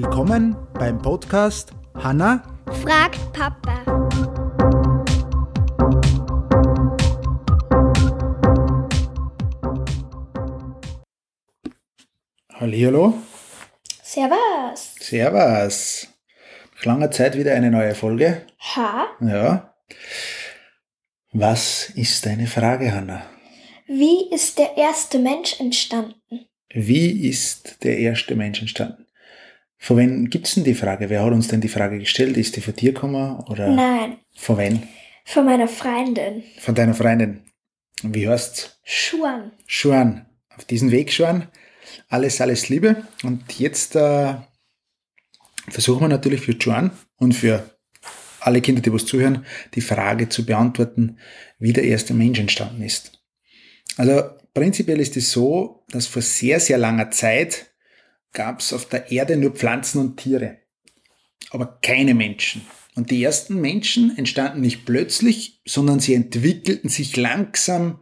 Willkommen beim Podcast Hanna fragt Papa. Hallihallo. Servus. Servus. Nach langer Zeit wieder eine neue Folge. Ha? Ja. Was ist deine Frage, Hanna? Wie ist der erste Mensch entstanden? Wie ist der erste Mensch entstanden? Von wem gibt's denn die Frage? Wer hat uns denn die Frage gestellt? Ist die von dir gekommen oder Nein, von wem? von meiner Freundin. Von deiner Freundin. Und wie heißt's? Schuan. Schuan. Auf diesen Weg, Schuan. Alles, alles Liebe. Und jetzt äh, versuchen wir natürlich für Schuan und für alle Kinder, die was zuhören, die Frage zu beantworten, wie der erste Mensch entstanden ist. Also prinzipiell ist es so, dass vor sehr, sehr langer Zeit gab es auf der Erde nur Pflanzen und Tiere, aber keine Menschen. Und die ersten Menschen entstanden nicht plötzlich, sondern sie entwickelten sich langsam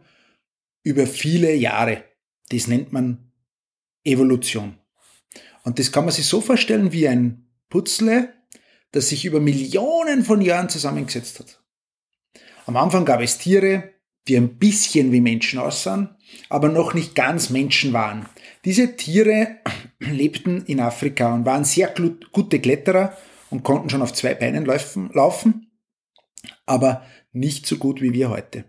über viele Jahre. Das nennt man Evolution. Und das kann man sich so vorstellen wie ein Putzle, das sich über Millionen von Jahren zusammengesetzt hat. Am Anfang gab es Tiere, die ein bisschen wie Menschen aussahen, aber noch nicht ganz Menschen waren. Diese Tiere lebten in Afrika und waren sehr gute Kletterer und konnten schon auf zwei Beinen laufen, aber nicht so gut wie wir heute.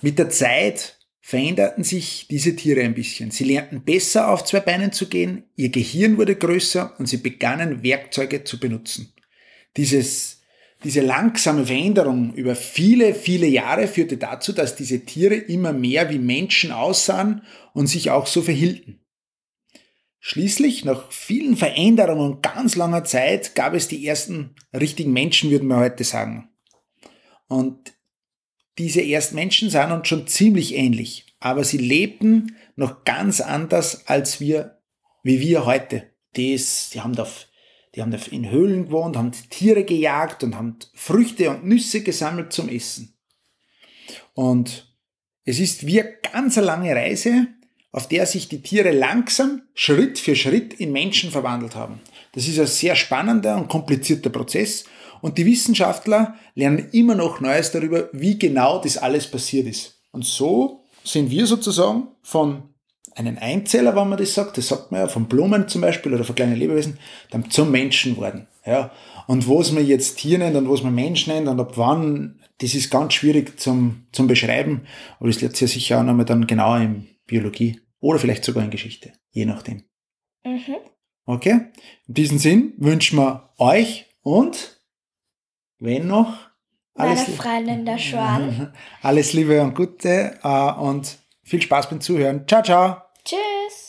Mit der Zeit veränderten sich diese Tiere ein bisschen. Sie lernten besser auf zwei Beinen zu gehen, ihr Gehirn wurde größer und sie begannen Werkzeuge zu benutzen. Dieses diese langsame Veränderung über viele, viele Jahre führte dazu, dass diese Tiere immer mehr wie Menschen aussahen und sich auch so verhielten. Schließlich, nach vielen Veränderungen und ganz langer Zeit, gab es die ersten richtigen Menschen, würden wir heute sagen. Und diese ersten Menschen sahen uns schon ziemlich ähnlich, aber sie lebten noch ganz anders als wir, wie wir heute. Das, die haben da die haben in Höhlen gewohnt, haben Tiere gejagt und haben Früchte und Nüsse gesammelt zum Essen. Und es ist wie eine ganz lange Reise, auf der sich die Tiere langsam, Schritt für Schritt in Menschen verwandelt haben. Das ist ein sehr spannender und komplizierter Prozess und die Wissenschaftler lernen immer noch Neues darüber, wie genau das alles passiert ist. Und so sind wir sozusagen von einen Einzeller, wenn man das sagt, das sagt man ja von Blumen zum Beispiel oder von kleinen Lebewesen, dann zum Menschen worden. Ja. Und was man jetzt Tier nennt und was man Mensch nennt und ab wann, das ist ganz schwierig zum, zum Beschreiben, aber das lernt sich ja sicher auch nochmal dann genauer in Biologie oder vielleicht sogar in Geschichte, je nachdem. Mhm. Okay? In diesem Sinn wünschen wir euch und wenn noch alles Meine Freundin der Schwan. Alles Liebe und Gute äh, und viel Spaß beim Zuhören. Ciao, ciao. Tschüss.